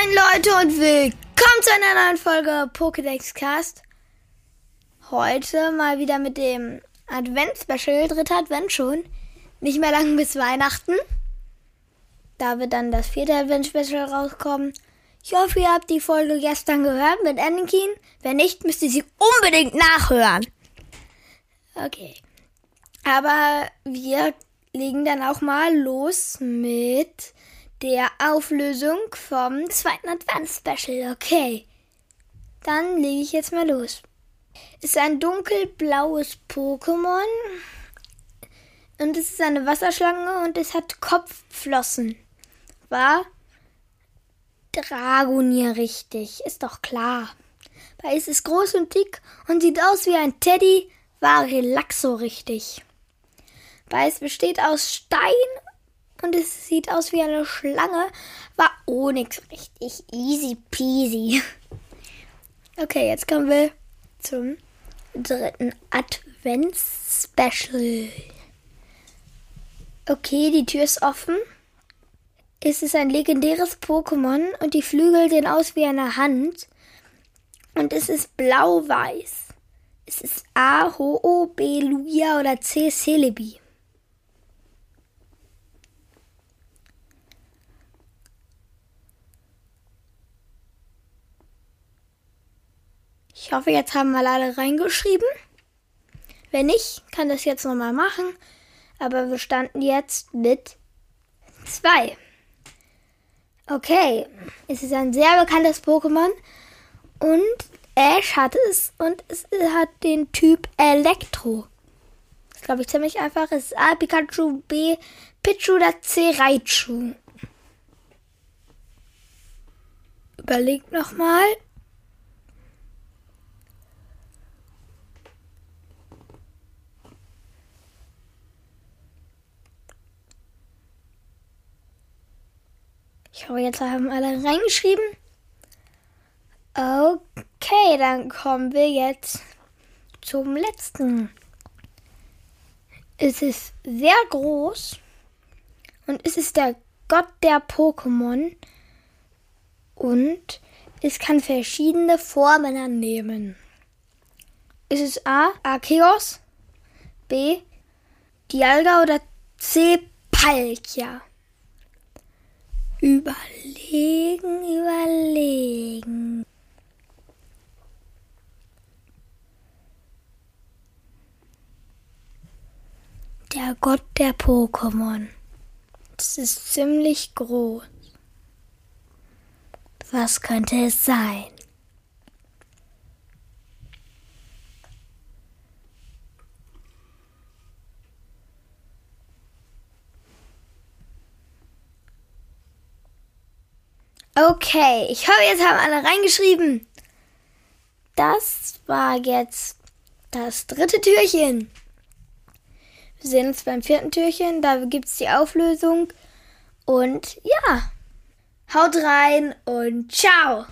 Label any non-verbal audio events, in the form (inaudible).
Moin Leute und willkommen zu einer neuen Folge Pokédex Cast. Heute mal wieder mit dem Advent-Special, dritter Advent schon. Nicht mehr lang bis Weihnachten. Da wird dann das vierte Advent-Special rauskommen. Ich hoffe, ihr habt die Folge gestern gehört mit Anakin. Wenn nicht, müsst ihr sie unbedingt nachhören. Okay. Aber wir legen dann auch mal los mit der Auflösung vom zweiten Advents-Special. Okay. Dann lege ich jetzt mal los. Ist ein dunkelblaues Pokémon. Und es ist eine Wasserschlange und es hat Kopfflossen. War Dragonier richtig, ist doch klar. Weil es ist groß und dick und sieht aus wie ein Teddy, war Relaxo richtig. Weil es besteht aus Stein und es sieht aus wie eine Schlange, war Onyx richtig easy peasy. (laughs) Okay, jetzt kommen wir zum dritten Advents-Special. Okay, die Tür ist offen. Es ist ein legendäres Pokémon und die Flügel sehen aus wie eine Hand. Und es ist blau-weiß. Es ist A, Ho-O, B, Lugia oder C, Celebi. Ich hoffe, jetzt haben mal alle reingeschrieben. Wenn nicht, kann das jetzt nochmal machen. Aber wir standen jetzt mit zwei. Okay, es ist ein sehr bekanntes Pokémon und Ash hat es und es hat den Typ Elektro. Das glaube ich, ziemlich einfach. Es ist A, Pikachu, B, Pichu oder C, Raichu. Überlegt nochmal. Ich hoffe, jetzt haben alle reingeschrieben. Okay, dann kommen wir jetzt zum letzten. Es ist sehr groß und es ist der Gott der Pokémon und es kann verschiedene Formen annehmen. Es A. Arceus, B. Dialga oder C. Palkia. Überlegen, überlegen. Der Gott der Pokémon. Das ist ziemlich groß. Was könnte es sein? Okay, ich hoffe, jetzt haben alle reingeschrieben. Das war jetzt das dritte Türchen. Wir sehen uns beim vierten Türchen. Da gibt es die Auflösung. Und ja, haut rein und ciao.